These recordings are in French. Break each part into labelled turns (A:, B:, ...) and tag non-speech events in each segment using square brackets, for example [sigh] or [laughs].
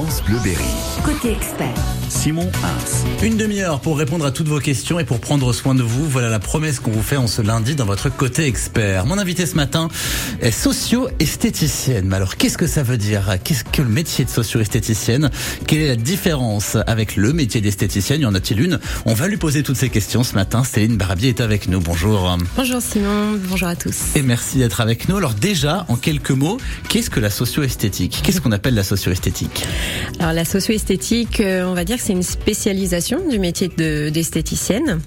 A: France Bleu Berry.
B: Côté expert.
A: Simon Hins.
C: Une demi-heure pour répondre à toutes vos questions et pour prendre soin de vous. Voilà la promesse qu'on vous fait en ce lundi dans votre côté expert. Mon invité ce matin est socio-esthéticienne. Mais alors, qu'est-ce que ça veut dire? Qu'est-ce que le métier de socio-esthéticienne? Quelle est la différence avec le métier d'esthéticienne? Y en a-t-il une? On va lui poser toutes ces questions ce matin. Céline Barabier est avec nous. Bonjour.
D: Bonjour Simon, bonjour à tous.
C: Et merci d'être avec nous. Alors déjà, en quelques mots, qu'est-ce que la socio-esthétique? Qu'est-ce qu'on appelle la socio-esthétique?
D: Alors la socio-esthétique, euh, on va dire que c'est une spécialisation du métier d'esthéticienne.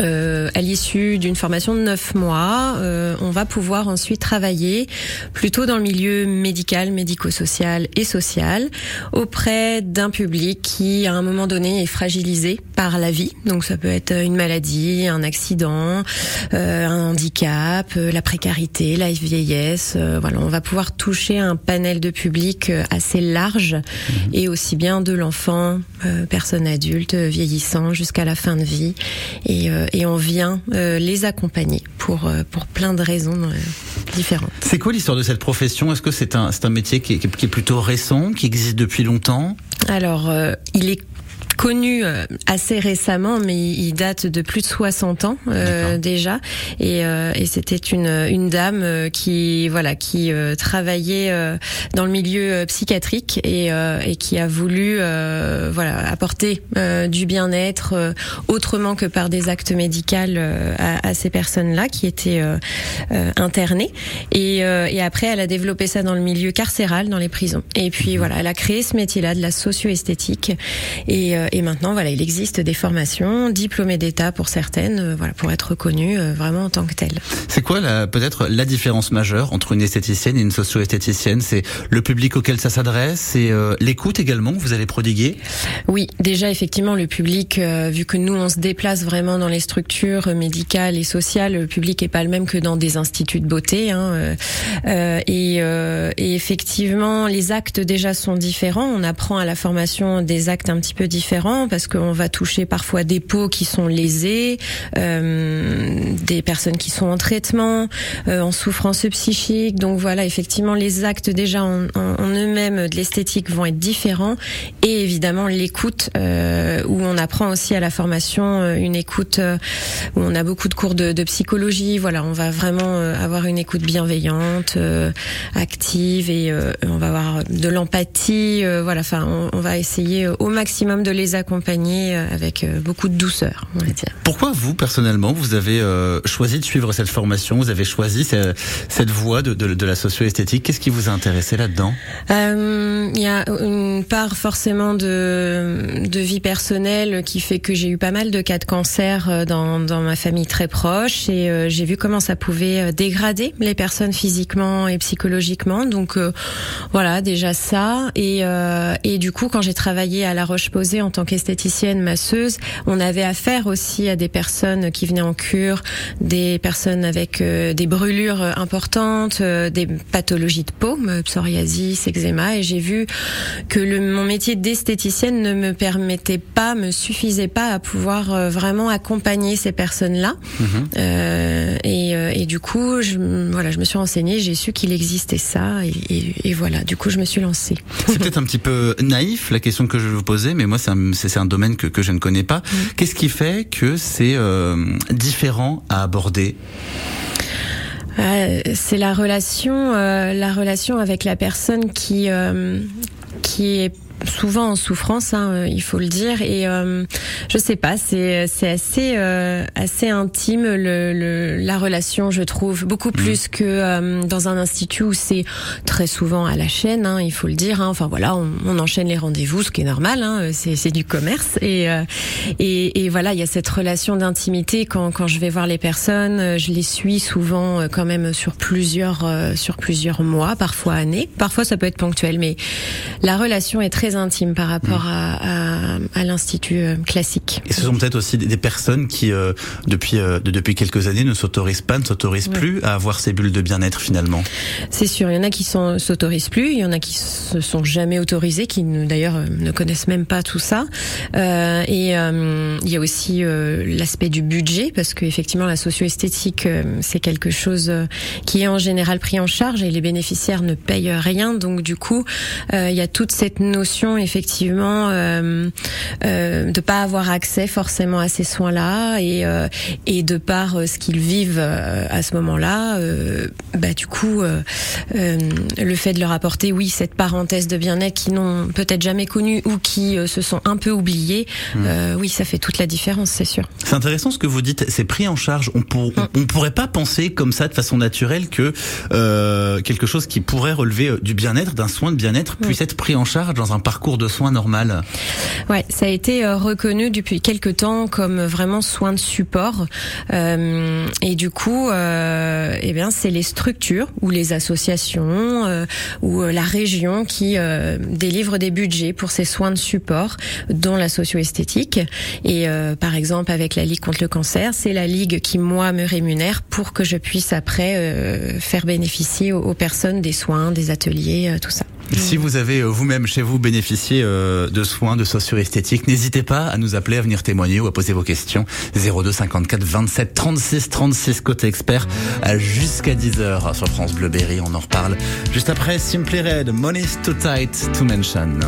D: Euh, à l'issue d'une formation de neuf mois, euh, on va pouvoir ensuite travailler plutôt dans le milieu médical, médico-social et social auprès d'un public qui, à un moment donné, est fragilisé par la vie. Donc ça peut être une maladie, un accident, euh, un handicap, euh, la précarité, la vieillesse. Euh, voilà, on va pouvoir toucher un panel de public euh, assez large mmh. et aussi bien de l'enfant, personne adulte, vieillissant jusqu'à la fin de vie et euh, et on vient euh, les accompagner pour euh, pour plein de raisons différentes.
C: C'est quoi l'histoire de cette profession? Est-ce que c'est un c'est un métier qui est, qui est, plutôt récent, qui existe depuis longtemps?
D: Alors, il est connu euh, assez récemment, mais il date de plus de 60 ans euh, déjà. Et, euh, et c'était une, une dame euh, qui voilà qui euh, travaillait dans le milieu psychiatrique et, et qui a voulu voilà apporter du bien-être autrement que par des actes médicaux à, à, ces personnes-là qui étaient internées. Et, et après, elle a développé ça dans le milieu carcéral, dans les prisons. Et puis voilà, elle a créé ce métier-là de la socio-esthétique et et maintenant, voilà, il existe des formations diplômées d'État pour certaines, euh, voilà, pour être reconnues euh, vraiment en tant que telles.
C: C'est quoi peut-être la différence majeure entre une esthéticienne et une socio-esthéticienne? C'est le public auquel ça s'adresse, c'est euh, l'écoute également que vous allez prodiguer?
D: Oui, déjà effectivement le public, vu que nous on se déplace vraiment dans les structures médicales et sociales, le public est pas le même que dans des instituts de beauté. Hein, et, et effectivement, les actes déjà sont différents. On apprend à la formation des actes un petit peu différents parce qu'on va toucher parfois des peaux qui sont lésées, euh, des personnes qui sont en traitement, euh, en souffrance psychique. Donc voilà, effectivement, les actes déjà en, eux-mêmes de l'esthétique vont être différents et évidemment l'écoute euh, où on apprend aussi à la formation euh, une écoute euh, où on a beaucoup de cours de, de psychologie. Voilà, on va vraiment euh, avoir une écoute bienveillante, active et on va avoir de l'empathie. voilà, enfin, on, on va essayer au maximum de les accompagner euh, avec euh, beaucoup de douceur, on va dire.
C: Pourquoi vous, personnellement, vous avez euh, choisi de suivre cette formation Vous avez choisi cette voie de, de, de la socio-esthétique? Qu'est-ce qui vous a intéressé là-dedans?
D: Il y a une part forcément de, de vie personnelle qui fait que j'ai eu pas mal de cas de cancer dans, dans ma famille très proche et j'ai vu comment ça pouvait dégrader les personnes physiquement et psychologiquement. Donc voilà, déjà ça. Et, et du coup, quand j'ai travaillé à La Roche-Posay en tant qu'esthéticienne masseuse, on avait affaire aussi à des personnes qui venaient en cure, des personnes avec euh, des brûlures importantes, euh, des pathologies de peau, euh, psoriasis, eczéma, et j'ai vu que le, mon métier d'esthéticienne ne me permettait pas, me suffisait pas à pouvoir vraiment accompagner ces personnes-là. Mm-hmm. et, et, du coup, je, voilà, je me suis renseignée, j'ai su qu'il existait ça, et, et, et, voilà, du coup, je me suis lancée.
C: C'est peut-être un petit peu naïf la question que je vais vous poser, mais moi, c'est un c'est un domaine que, que je ne connais pas. Mmh. Qu'est-ce qui fait que c'est euh, différent à aborder?
D: Euh, C'est la relation, euh, la relation avec la personne qui euh, qui est souvent en souffrance, hein, euh, il faut le dire. Et euh, je sais pas, c'est c'est assez euh, assez intime le, le, la relation, je trouve, beaucoup mmh. plus que euh, dans un institut où c'est très souvent à la chaîne. Hein, il faut le dire. Hein. Enfin voilà, on, on enchaîne les rendez-vous, ce qui est normal. Hein, c'est c'est du commerce. Et, euh, et et voilà, il y a cette relation d'intimité quand quand je vais voir les personnes, je les suis souvent quand même sur plusieurs sur plusieurs mois, parfois années. Parfois ça peut être ponctuel, mais la relation est très intime par rapport mmh. à, à, à l'institut euh, classique.
C: Et ce sont peut-être aussi des personnes qui, euh, depuis euh, de, depuis quelques années, ne s'autorisent pas, ne s'autorisent ouais. plus à avoir ces bulles de bien-être finalement.
D: C'est sûr, il y en a qui s'autorisent plus, il y en a qui se sont jamais autorisés, qui d'ailleurs ne connaissent même pas tout ça. Euh, et il y a aussi l'aspect du budget, parce qu'effectivement la socio-esthétique c'est quelque chose qui est en général pris en charge et les bénéficiaires ne payent rien, donc du coup il y a toute cette notion effectivement, euh, euh, de pas avoir accès forcément à ces soins-là et euh, et de par euh, ce qu'ils vivent à ce moment-là, bah du coup, le fait de leur apporter, oui, cette parenthèse de bien-être qu'ils n'ont peut-être jamais connue ou qui se sont un peu oubliés, mmh. oui, ça fait toute la différence, c'est sûr.
C: C'est intéressant ce que vous dites. C'est pris en charge. On, pour, mmh. on pourrait pas penser comme ça de façon naturelle que quelque chose qui pourrait relever du bien-être, d'un soin de bien-être, mmh. puisse être pris en charge dans un parcours de soins normal.
D: Ouais, ça a été euh, reconnu depuis quelques temps comme vraiment soin de support. Euh, et du coup, euh, eh bien, c'est les structures ou les associations euh, ou la région qui délivrent des budgets pour ces soins de support, dont la socio-esthétique. Et par exemple, avec la Ligue contre le cancer, c'est la Ligue qui, moi, me rémunère pour que je puisse après faire bénéficier aux, personnes des soins, des ateliers, tout ça.
C: Si vous avez vous-même chez vous bénéficié de soins de socio-esthétique, n'hésitez pas à nous appeler, à venir témoigner ou à poser vos questions. 02 54 27 36 36 côté expert jusqu'à 10h sur France Bleu Berry. On en reparle juste après Simply Red, Money's Too Tight to Mention.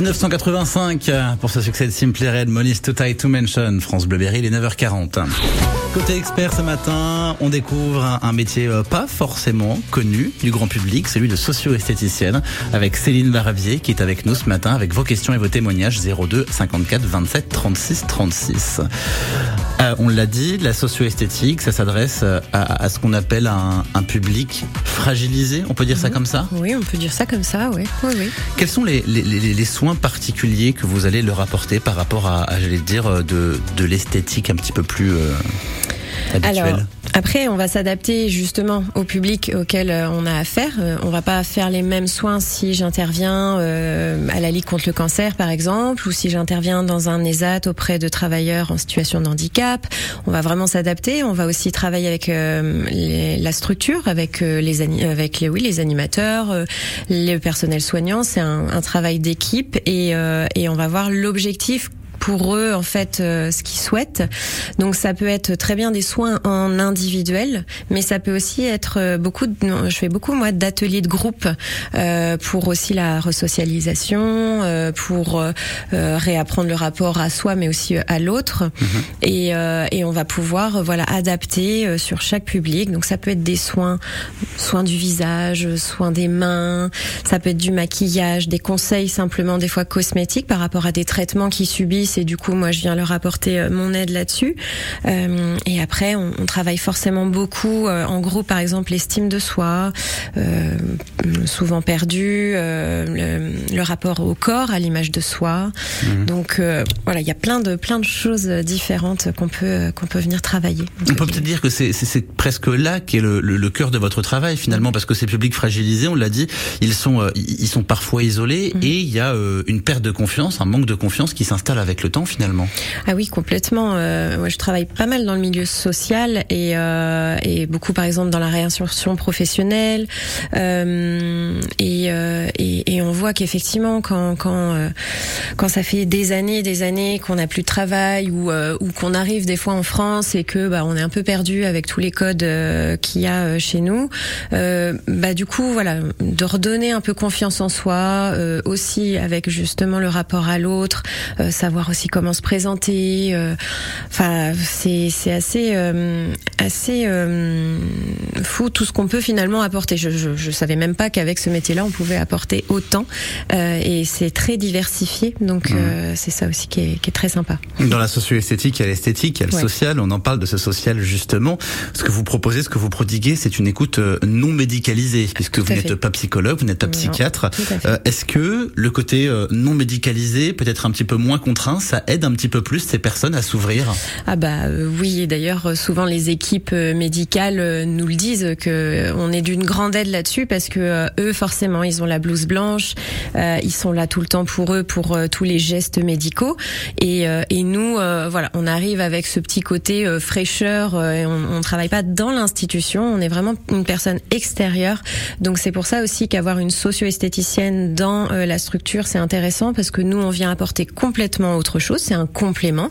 C: 1985 pour ce succès de Simply Red, Money's Too Tight to Mention, France Bleuberry, les 9h40. Côté expert ce matin, on découvre un métier euh, pas forcément connu du grand public, celui de socio-esthéticienne, avec Céline Baravier qui est avec nous ce matin avec vos questions et vos témoignages 02 54 27 36 36. Euh, on l'a dit, la socio-esthétique, ça s'adresse euh, à, ce qu'on appelle un, public fragilisé, on peut dire ça
D: mhm.
C: comme ça
D: Oui, on peut dire ça comme ça, oui. oui,
C: Quels sont les, soins particuliers que vous allez leur apporter par rapport à, j'allais dire, de, de l'esthétique un petit peu plus...
D: Alors, après, on va s'adapter justement au public auquel euh, on a affaire. Euh, on va pas faire les mêmes soins si j'interviens euh, à la Ligue contre le cancer, par exemple, ou si j'interviens dans un ESAT auprès de travailleurs en situation de handicap. On va vraiment s'adapter. On va aussi travailler avec la structure, avec les avec oui les animateurs, le personnel soignant. C'est un, un, travail d'équipe et, et on va voir l'objectif pour eux en fait euh, ce qu'ils souhaitent. Donc ça peut être très bien des soins en individuel, mais ça peut aussi être euh, beaucoup. De, je fais beaucoup moi d'ateliers de groupe euh, pour aussi la resocialisation, euh, pour euh, réapprendre le rapport à soi, mais aussi à l'autre. Mhm. Et, et on va pouvoir voilà adapter sur chaque public. Donc ça peut être des soins, soins du visage, soins des mains. Ça peut être du maquillage, des conseils simplement des fois cosmétiques par rapport à des traitements qu'ils subissent et du coup moi je viens leur apporter euh, mon aide là-dessus. Euh, et après on, travaille forcément beaucoup euh, en groupe par exemple l'estime de soi, souvent perdu, le, rapport au corps, à l'image de soi. Mhm. Donc voilà il y a plein de plein de choses différentes qu'on peut qu'on peut venir travailler.
C: On peut peut-être dire que c'est presque là qu'est le, le, cœur de votre travail finalement parce que ces publics fragilisés on l'a dit ils sont ils sont parfois isolés mhm. et il y a une perte de confiance un manque de confiance qui s'installe avec le temps finalement.
D: Ah oui, complètement. Euh, moi, je travaille pas mal dans le milieu social et, euh, et beaucoup, par exemple, dans la réinsertion professionnelle. Euh, et, euh, et, et, on voit qu'effectivement, quand quand euh, quand ça fait des années, des années qu'on n'a plus de travail ou ou qu'on arrive des fois en France et que bah on est un peu perdu avec tous les codes qu'il y a chez nous, bah du coup voilà, de redonner un peu confiance en soi, aussi avec justement le rapport à l'autre, savoir aussi comment se présenter. Euh, enfin, c'est c'est assez euh, assez euh, fou tout ce qu'on peut finalement apporter. Je, je, je savais même pas qu'avec ce métier-là, on pouvait apporter autant. et c'est très diversifié. Donc mmh. c'est ça aussi qui est, qui est très sympa.
C: Dans la socio-esthétique, il y a l'esthétique, il y a le social. On en parle de ce social justement. Ce que vous proposez, ce que vous prodiguez, c'est une écoute non médicalisée, puisque vous n'êtes pas psychologue, vous n'êtes pas psychiatre. Est-ce que le côté non médicalisé peut être un petit peu moins contraint ça aide un petit peu plus ces personnes à s'ouvrir
D: Ah bah euh, oui, et d'ailleurs euh, souvent les équipes euh, médicales nous le disent que on est d'une grande aide là-dessus parce que eux forcément ils ont la blouse blanche, ils sont là tout le temps pour eux pour tous les gestes médicaux. Et, et nous voilà on arrive avec ce petit côté fraîcheur et on, on travaille pas dans l'institution, on est vraiment une personne extérieure. Donc c'est pour ça aussi qu'avoir une socio-esthéticienne dans la structure c'est intéressant parce que nous on vient apporter complètement autre chose, c'est un complément.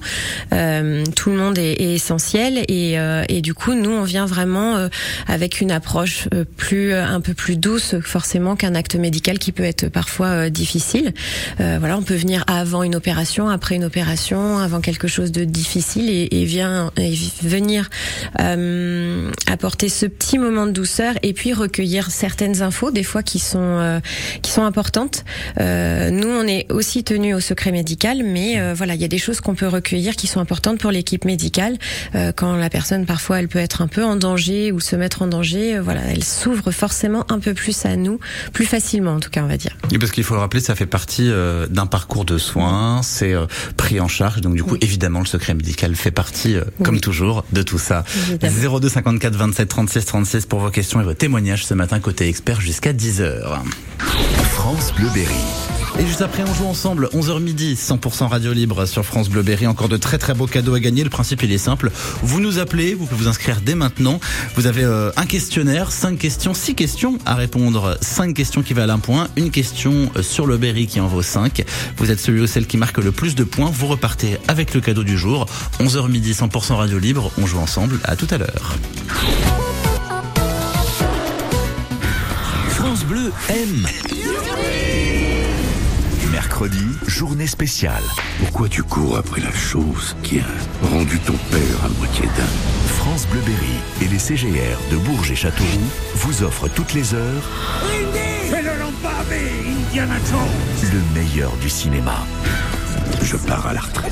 D: Euh, tout le monde est, est essentiel et, euh, et, du coup, nous, on vient vraiment euh, avec une approche euh, plus, un peu plus douce, forcément, qu'un acte médical qui peut être parfois difficile. voilà, on peut venir avant une opération, après une opération, avant quelque chose de difficile et, et vient et venir apporter ce petit moment de douceur et puis recueillir certaines infos, des fois qui sont qui sont importantes. nous, on est aussi tenu au secret médical, mais voilà, il y a des choses qu'on peut recueillir qui sont importantes pour l'équipe médicale. Euh, quand la personne, parfois, elle peut être un peu en danger ou se mettre en danger, euh, voilà, elle s'ouvre forcément un peu plus à nous, plus facilement en tout cas, on va dire.
C: Oui, parce qu'il faut le rappeler, ça fait partie euh, d'un parcours de soins, c'est pris en charge, donc du coup, évidemment, le secret médical fait partie, comme toujours, de tout ça. 02 54 27 36 36 pour vos questions et vos témoignages ce matin côté expert jusqu'à 10h.
A: France Bleuberry.
C: Et juste après, on joue ensemble, 11h midi, 100% radio libre sur France Bleu Berry. Encore de très très beaux cadeaux à gagner. Le principe, il est simple. Vous nous appelez, vous pouvez vous inscrire dès maintenant. Vous avez euh, un questionnaire, 5 questions, 6 questions à répondre. 5 questions qui valent un point. Une question euh, sur le Berry qui en vaut 5. Vous êtes celui ou celle qui marque le plus de points. Vous repartez avec le cadeau du jour. 11h midi, 100% radio libre. On joue ensemble. À tout à l'heure.
A: France Bleu aime. Mercredi. journée spéciale.
B: Pourquoi tu cours après la chose qui a rendu ton père à moitié dingue
A: France Bleuberry et les CGR de Bourges et Châteauroux vous offrent toutes les heures le meilleur du cinéma.
B: Je pars à la retraite.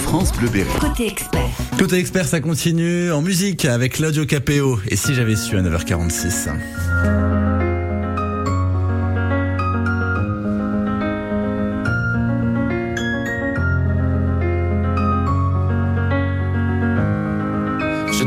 A: France.
E: Côté expert.
C: Côté expert, ça continue en musique avec Claudio Capéo. Et si j'avais su à 9h46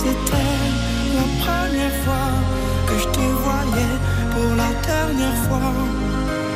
F: C'était la première fois que je te voyais pour la dernière fois.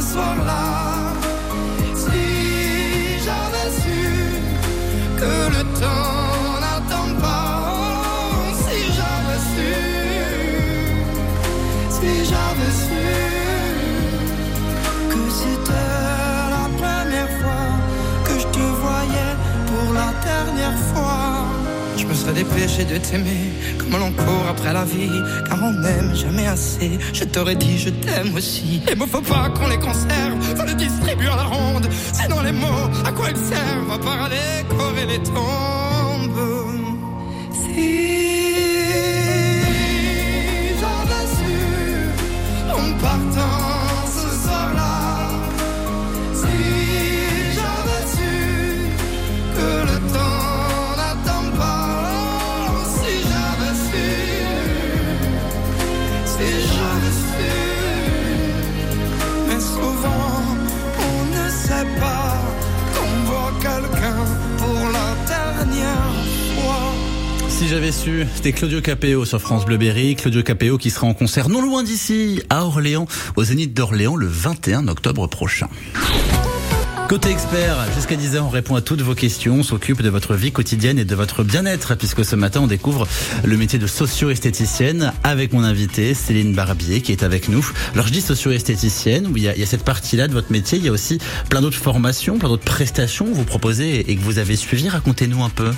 F: Ce soir-là, si j'avais su que le temps n'attend pas, si j'avais su, si j'avais su Dépêché de t'aimer comme l'on court après la vie, car on n'aime jamais assez. Je t'aurais dit je t'aime aussi. Les mots faut pas qu'on les conserve, faut les distribuer à la ronde. Sinon les mots, à quoi ils servent À part à décorer les tombes. Si Si j'avais su,
C: c'était Claudio Capéo sur France Bleu Berry. Claudio Capéo qui sera en concert non loin d'ici, à Orléans, au Zénith d'Orléans le 21 octobre prochain. Côté expert, jusqu'à 10h, on répond à toutes vos questions, on s'occupe de votre vie quotidienne et de votre bien-être, puisque ce matin, on découvre le métier de socio-esthéticienne avec mon invité, Céline Barbier, qui est avec nous. Alors, je dis socio-esthéticienne, où il y, a, il y a cette partie-là de votre métier, il y a aussi plein d'autres formations, plein d'autres prestations que vous proposez et que vous avez suivies. Racontez-nous un peu.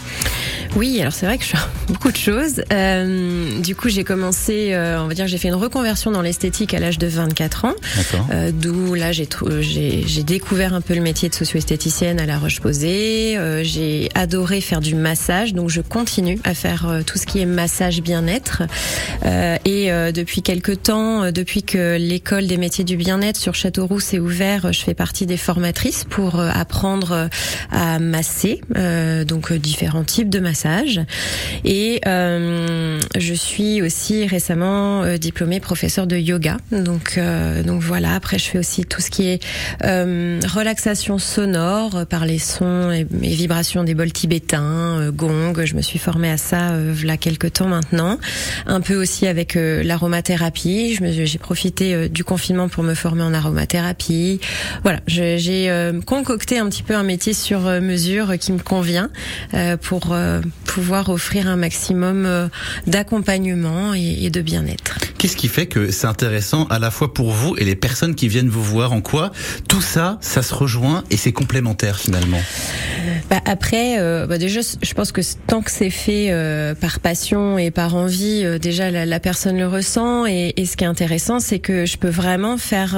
D: Oui, alors c'est vrai que je fais [laughs] beaucoup de choses. Euh, du coup, j'ai commencé, euh, on va dire, j'ai fait une reconversion dans l'esthétique à l'âge de 24 ans.
C: D'accord.
D: Euh, D'où là, j'ai découvert un peu le métier de socio-esthéticienne à La Roche-Posay. Euh, j'ai adoré faire du massage, donc je continue à faire euh, tout ce qui est massage bien-être. Euh, et depuis quelques temps, depuis que l'école des métiers du bien-être sur Châteauroux s'est ouvert, euh, je fais partie des formatrices pour apprendre à masser, donc différents types de massages. Et je suis aussi récemment diplômée professeure de yoga. Donc, voilà. Après, je fais aussi tout ce qui est relaxation sonore par les sons et, vibrations des bols tibétains, gong. Je me suis formée à ça y a quelques temps maintenant. Un peu aussi avec l'aromathérapie. J'ai profité du confinement pour me former en aromathérapie. Voilà, j'ai concocté un petit peu un métier sur mesure qui me convient pour pouvoir offrir un maximum d'accompagnement et de bien-être.
C: Qu'est-ce qui fait que c'est intéressant à la fois pour vous et les personnes qui viennent vous voir? En quoi tout ça, ça se rejoint et c'est complémentaire finalement
D: bah Après, euh, bah déjà, je pense que tant que c'est fait euh, par passion et par envie, euh, déjà la, la, personne le ressent. Et, et ce qui est intéressant, c'est que je peux vraiment faire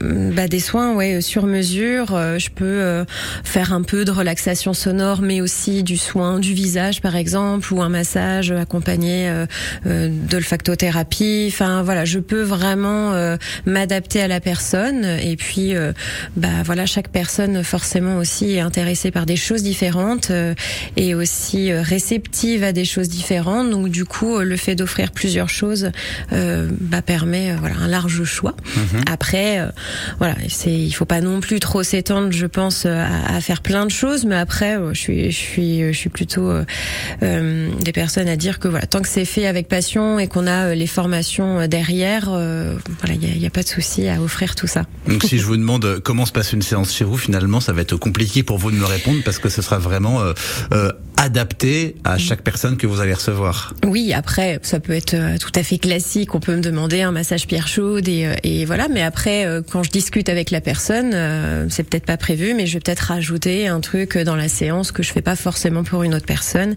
D: bah, des soins ouais, sur mesure. je peux faire un peu de relaxation sonore, mais aussi du soin du visage, par exemple, ou un massage accompagné d'olfactothérapie Enfin voilà, je peux vraiment euh, m'adapter à la personne et puis euh, bah voilà, chaque personne forcément aussi est intéressée par des choses différentes euh, et aussi réceptive à des choses différentes. Donc du coup, le fait d'offrir plusieurs choses bah, permet voilà un large choix. Mhm. Après voilà, c'est il faut pas non plus trop s'étendre, je pense, à, faire plein de choses, mais après je suis je suis je suis plutôt des personnes à dire que voilà, tant que c'est fait avec passion et qu'on a les formations euh, derrière, euh, voilà, il n'y a, pas de souci à offrir tout ça.
C: Donc si je vous demande euh, comment se passe une séance chez vous, finalement, ça va être compliqué pour vous de me répondre parce que ce sera vraiment adapté à chaque personne que vous allez recevoir.
D: Oui, après, ça peut être tout à fait classique. On peut me demander un massage pierre chaude et, et voilà. Mais après, quand je discute avec la personne, c'est peut-être pas prévu, mais je vais peut-être rajouter un truc dans la séance que je fais pas forcément pour une autre personne.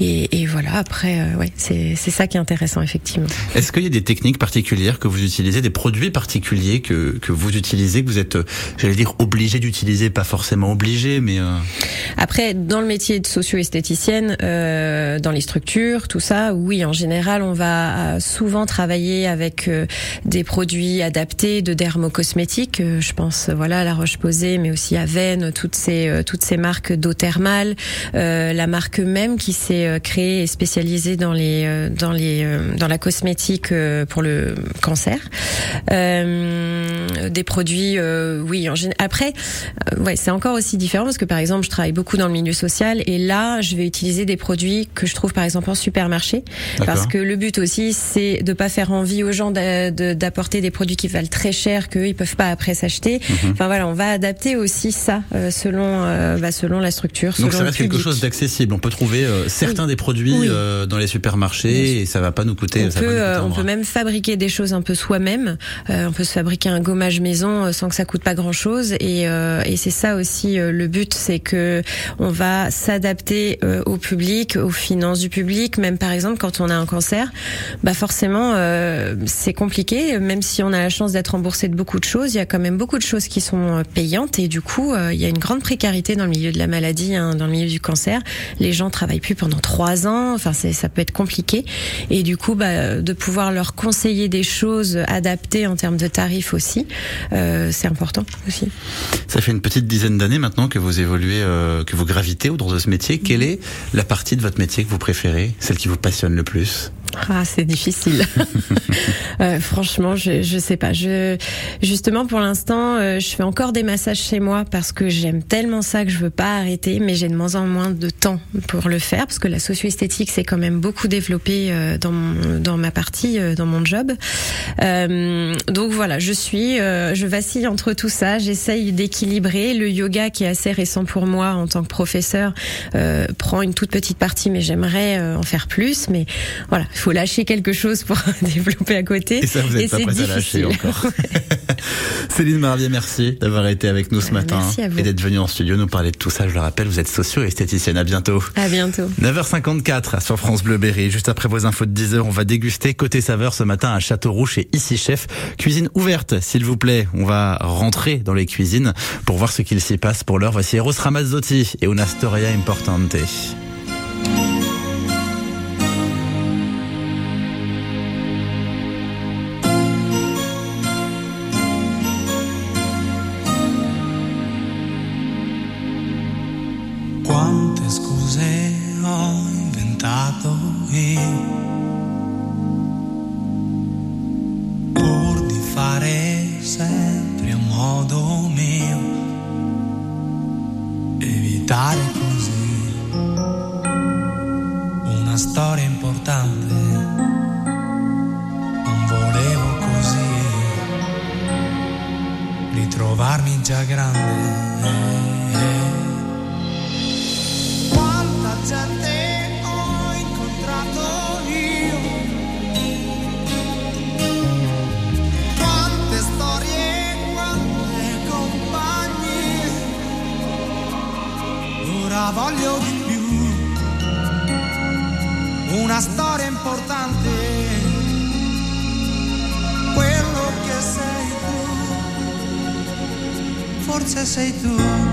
D: Et, et voilà. Après, ouais, c'est ça qui est intéressant effectivement.
C: Est-ce qu'il y a des techniques particulières que vous utilisez, des produits particuliers que, que vous utilisez, que vous êtes, j'allais dire, obligé d'utiliser, pas forcément obligé, mais... Euh...
D: Après, dans le métier de euh, dans les structures, tout ça, oui, en général, on va euh, souvent travailler avec euh, des produits adaptés de dermocosmétiques. Euh, je pense, voilà, à la Roche-Posay, mais aussi à Venn, toutes ces toutes ces marques d'eau thermale, la marque même qui s'est créée et spécialisée dans les dans les dans la cosmétique pour le cancer. Euh, des produits, euh, oui. En Après, euh, ouais, c'est encore aussi différent parce que par exemple, je travaille beaucoup dans le milieu social et là, je vais utiliser des produits que je trouve par exemple en supermarché parce que le but aussi, c'est de pas faire envie aux gens d'apporter des produits qui valent très cher qu'eux ils peuvent pas après s'acheter. Mhm. Enfin voilà, on va adapter aussi ça selon bah, selon la structure.
C: Donc ça reste quelque chose d'accessible. On peut trouver certains des produits dans les supermarchés et ça va pas nous coûter.
D: On, peut, on peut même fabriquer des choses un peu soi-même. Euh, on peut se fabriquer un gommage maison euh, sans que ça coûte pas grand-chose. Et, euh, et c'est ça aussi le but, c'est que on va s'adapter au public, aux finances du public. Même par exemple, quand on a un cancer, bah forcément c'est compliqué. Même si on a la chance d'être remboursé de beaucoup de choses, il y a quand même beaucoup de choses qui sont payantes. Et du coup, il y a une grande précarité dans le milieu de la maladie, hein, dans le milieu du cancer. Les gens travaillent plus pendant trois ans. Enfin, ça peut être compliqué. Et du coup, bah, de pouvoir leur conseiller des choses adaptées en termes de tarifs aussi, euh, c'est important aussi.
C: Ça fait une petite dizaine d'années maintenant que vous évoluez, euh, que vous gravitez autour de ce métier. La partie de votre métier que vous préférez, celle qui vous passionne le plus?
D: Ah, c'est difficile. [laughs] euh, franchement, je je sais pas. Je justement pour l'instant, euh, je fais encore des massages chez moi parce que j'aime tellement ça que je veux pas arrêter, mais j'ai de moins en moins de temps pour le faire parce que la socio-esthétique c'est quand même beaucoup développé euh, dans mon, dans ma partie, euh, dans mon job. donc voilà, je suis, je vacille entre tout ça. J'essaye d'équilibrer le yoga qui est assez récent pour moi en tant que professeur prend une toute petite partie, mais j'aimerais en faire plus. Mais voilà il faut lâcher quelque chose pour [laughs] développer à côté.
C: Et ça, vous n'êtes pas prêt à lâcher encore. [laughs] [laughs] Céline Marvier, merci d'avoir été avec nous ce matin et d'être venue en studio nous parler de tout ça. Je le rappelle, vous êtes socio-esthéticienne. À bientôt.
D: À bientôt.
C: 9h54 sur France Bleu Berry. Juste après vos infos de 10h, on va déguster côté saveur ce matin à Châteauroux chez Ici Chef. Cuisine ouverte, s'il vous plaît. On va rentrer dans les cuisines pour voir ce qu'il s'y passe pour l'heure. Voici Eros Ramazzotti et Una Storia Importante.
E: storia importante. Non volevo così ritrovarmi già grande. Quanta gente ho incontrato io. Quante storie, quante compagnie. Ora voglio una storia importante. Quello che sei tu, forse sei tu.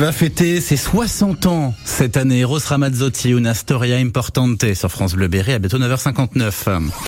C: Il va fêter ses 60 ans cette année. Ross Ramazzotti, une storia importante sur France Bleu Berry à bientôt 9h59.